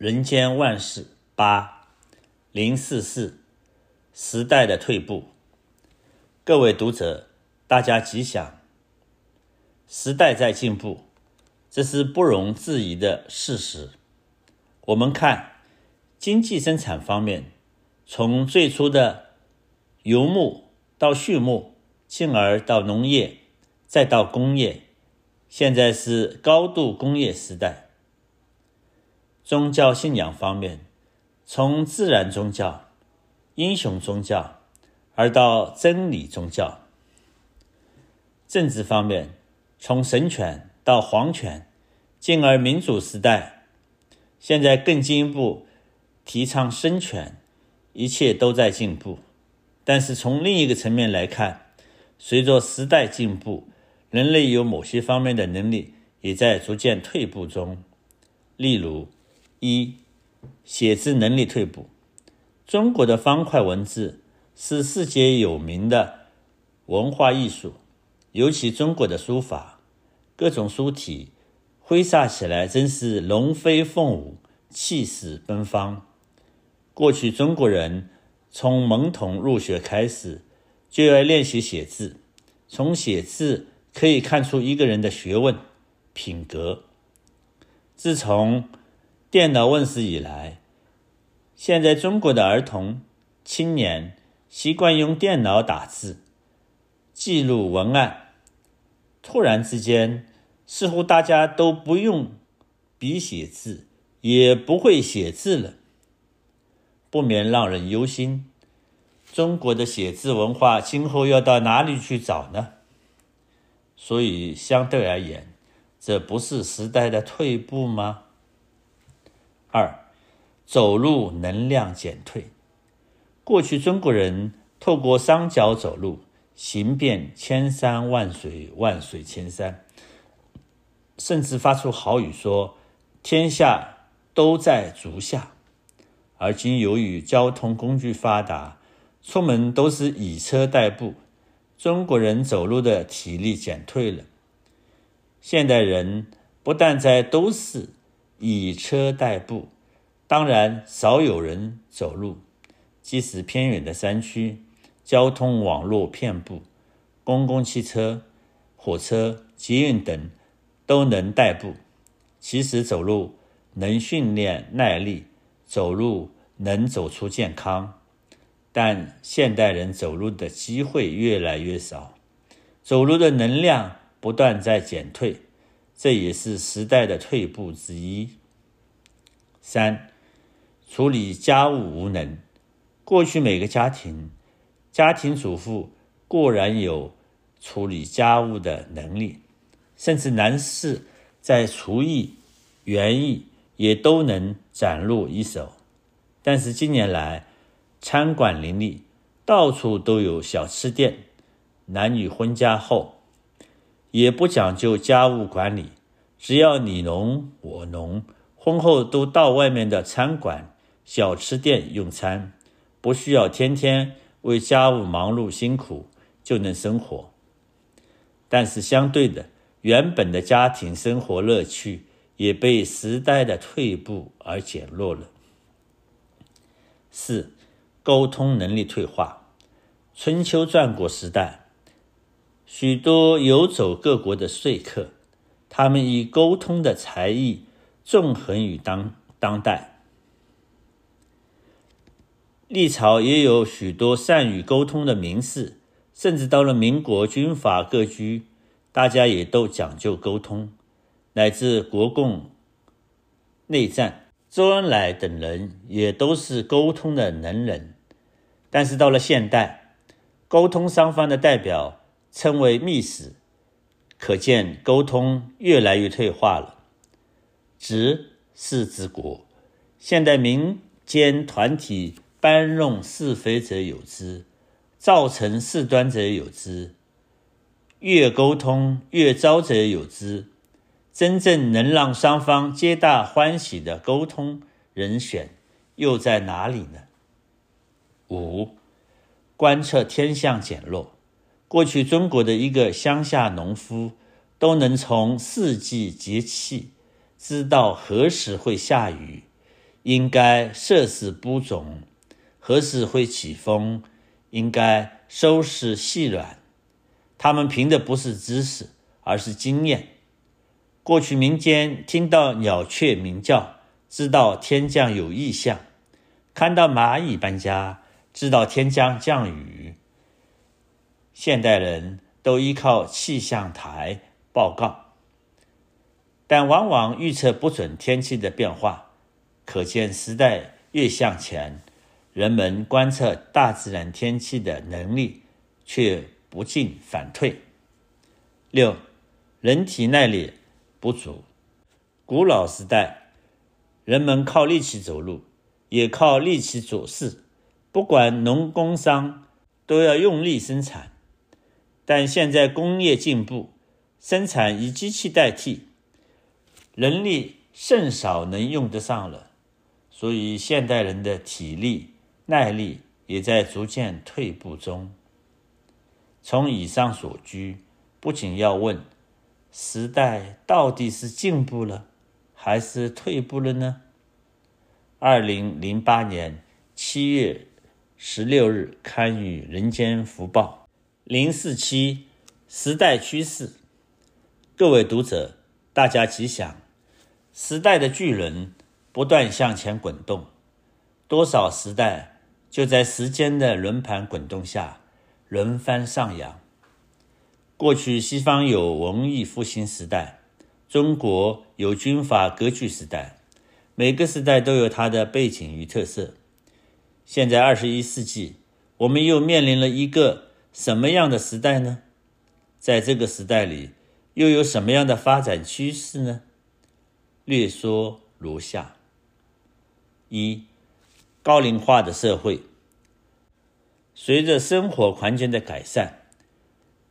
人间万事八零四四时代的退步。各位读者，大家吉祥。时代在进步，这是不容置疑的事实。我们看经济生产方面，从最初的游牧到畜牧，进而到农业，再到工业，现在是高度工业时代。宗教信仰方面，从自然宗教、英雄宗教，而到真理宗教；政治方面，从神权到皇权，进而民主时代，现在更进一步提倡生权，一切都在进步。但是从另一个层面来看，随着时代进步，人类有某些方面的能力也在逐渐退步中。例如，一，写字能力退步。中国的方块文字是世界有名的文化艺术，尤其中国的书法，各种书体挥洒起来真是龙飞凤舞，气势奔放。过去中国人从懵懂入学开始。就要练习写字，从写字可以看出一个人的学问、品格。自从电脑问世以来，现在中国的儿童、青年习惯用电脑打字、记录文案。突然之间，似乎大家都不用笔写字，也不会写字了，不免让人忧心。中国的写字文化今后要到哪里去找呢？所以相对而言，这不是时代的退步吗？二，走路能量减退。过去中国人透过双脚走路，行遍千山万水，万水千山，甚至发出豪语说：“天下都在足下。”而今由于交通工具发达，出门都是以车代步，中国人走路的体力减退了。现代人不但在都市以车代步，当然少有人走路。即使偏远的山区，交通网络遍布，公共汽车、火车、捷运等都能代步。其实走路能训练耐力，走路能走出健康。但现代人走路的机会越来越少，走路的能量不断在减退，这也是时代的退步之一。三，处理家务无能。过去每个家庭，家庭主妇固然有处理家务的能力，甚至男士在厨艺、园艺也都能展露一手。但是近年来，餐馆林立，到处都有小吃店。男女婚嫁后，也不讲究家务管理，只要你侬我侬，婚后都到外面的餐馆、小吃店用餐，不需要天天为家务忙碌辛苦就能生活。但是相对的，原本的家庭生活乐趣也被时代的退步而减弱了。四。沟通能力退化。春秋战国时代，许多游走各国的说客，他们以沟通的才艺纵横于当当代。历朝也有许多善于沟通的名士，甚至到了民国，军阀各居，大家也都讲究沟通，乃至国共内战，周恩来等人也都是沟通的能人。但是到了现代，沟通双方的代表称为密使，可见沟通越来越退化了。执是治国，现代民间团体搬弄是非者有之，造成事端者有之，越沟通越糟者有之。真正能让双方皆大欢喜的沟通人选又在哪里呢？五，观测天象减弱。过去中国的一个乡下农夫都能从四季节气知道何时会下雨，应该设时播种，何时会起风，应该收拾细软。他们凭的不是知识，而是经验。过去民间听到鸟雀鸣叫，知道天将有异象；看到蚂蚁搬家，知道天将降雨。现代人都依靠气象台报告。但往往预测不准天气的变化，可见时代越向前，人们观测大自然天气的能力却不进反退。六，人体耐力不足。古老时代，人们靠力气走路，也靠力气做事，不管农工商，都要用力生产。但现在工业进步，生产以机器代替。人力甚少能用得上了，所以现代人的体力耐力也在逐渐退步中。从以上所居，不仅要问：时代到底是进步了，还是退步了呢？二零零八年七月十六日刊于《人间福报》零四七时代趋势。各位读者，大家吉祥。时代的巨轮不断向前滚动，多少时代就在时间的轮盘滚动下轮番上扬。过去西方有文艺复兴时代，中国有军阀割据时代，每个时代都有它的背景与特色。现在二十一世纪，我们又面临了一个什么样的时代呢？在这个时代里，又有什么样的发展趋势呢？略说如下：一、高龄化的社会，随着生活环境的改善，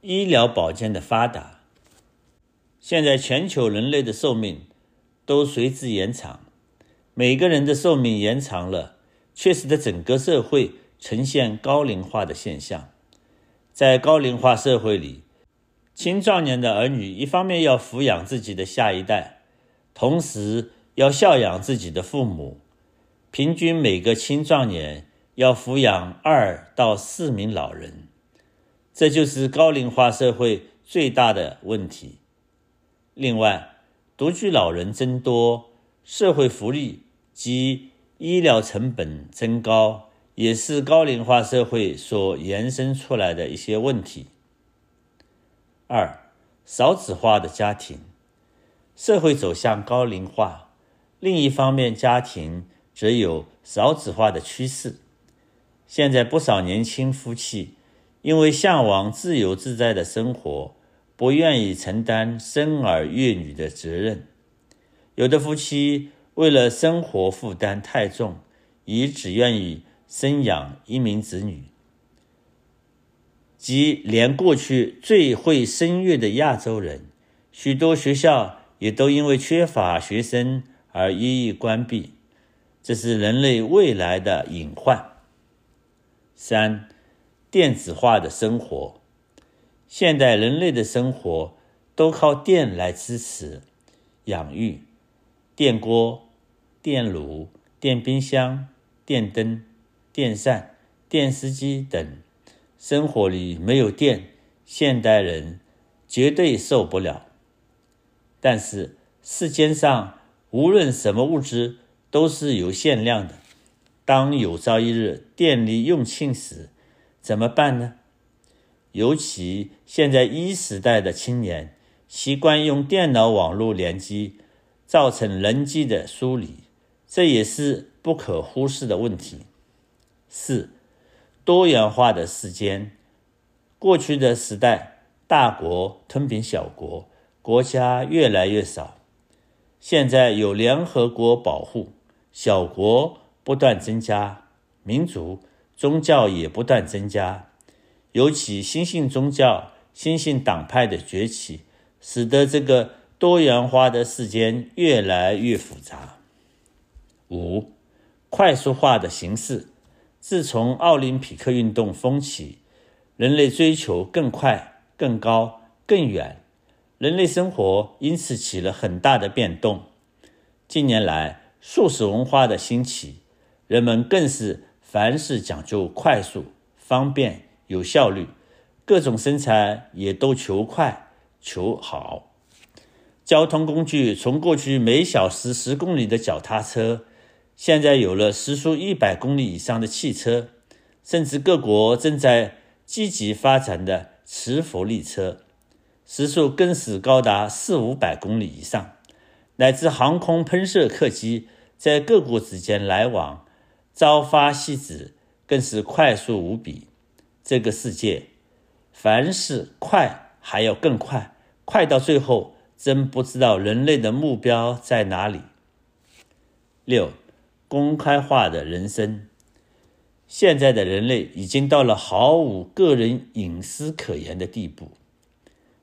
医疗保健的发达，现在全球人类的寿命都随之延长。每个人的寿命延长了，却使得整个社会呈现高龄化的现象。在高龄化社会里，青壮年的儿女一方面要抚养自己的下一代。同时要孝养自己的父母，平均每个青壮年要抚养二到四名老人，这就是高龄化社会最大的问题。另外，独居老人增多，社会福利及医疗成本增高，也是高龄化社会所延伸出来的一些问题。二，少子化的家庭。社会走向高龄化，另一方面，家庭则有少子化的趋势。现在不少年轻夫妻因为向往自由自在的生活，不愿意承担生儿育女的责任。有的夫妻为了生活负担太重，已只愿意生养一名子女，即连过去最会声乐的亚洲人，许多学校。也都因为缺乏学生而一一关闭，这是人类未来的隐患。三、电子化的生活，现代人类的生活都靠电来支持、养育，电锅、电炉、电冰箱、电灯、电扇、电视机等，生活里没有电，现代人绝对受不了。但是世间上无论什么物质都是有限量的，当有朝一日电力用尽时，怎么办呢？尤其现在一时代的青年习惯用电脑网络联机，造成人机的疏离，这也是不可忽视的问题。四、多元化的世间，过去的时代，大国吞并小国。国家越来越少，现在有联合国保护，小国不断增加，民族、宗教也不断增加，尤其新兴宗教、新兴党派的崛起，使得这个多元化的世间越来越复杂。五、快速化的形式，自从奥林匹克运动风起，人类追求更快、更高、更远。人类生活因此起了很大的变动。近年来，速食文化的兴起，人们更是凡事讲究快速、方便、有效率，各种生产也都求快、求好。交通工具从过去每小时十公里的脚踏车，现在有了时速一百公里以上的汽车，甚至各国正在积极发展的磁浮力车，时速更是高达四五百公里以上。乃至航空喷射客机在各国之间来往，朝发夕至，更是快速无比。这个世界，凡事快还要更快，快到最后，真不知道人类的目标在哪里。六，公开化的人生。现在的人类已经到了毫无个人隐私可言的地步，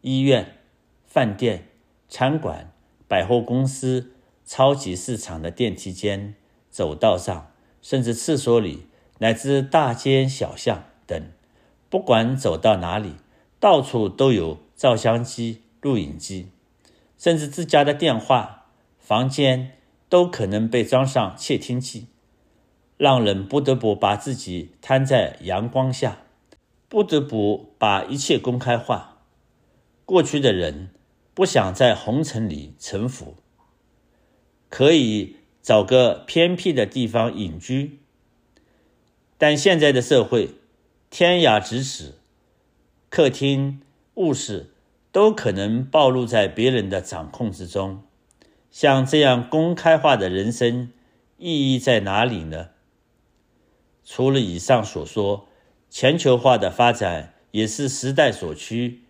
医院、饭店、餐馆。百货公司、超级市场的电梯间、走道上，甚至厕所里，乃至大街小巷等，不管走到哪里，到处都有照相机、录影机，甚至自家的电话、房间都可能被装上窃听器，让人不得不把自己摊在阳光下，不得不把一切公开化。过去的人。不想在红尘里沉浮，可以找个偏僻的地方隐居。但现在的社会，天涯咫尺，客厅、卧室都可能暴露在别人的掌控之中。像这样公开化的人生，意义在哪里呢？除了以上所说，全球化的发展也是时代所趋。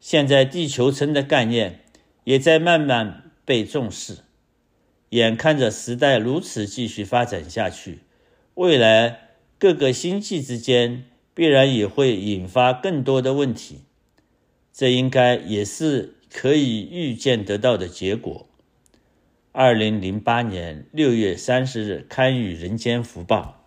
现在地球村的概念也在慢慢被重视，眼看着时代如此继续发展下去，未来各个星际之间必然也会引发更多的问题，这应该也是可以预见得到的结果。二零零八年六月三十日刊于《人间福报》。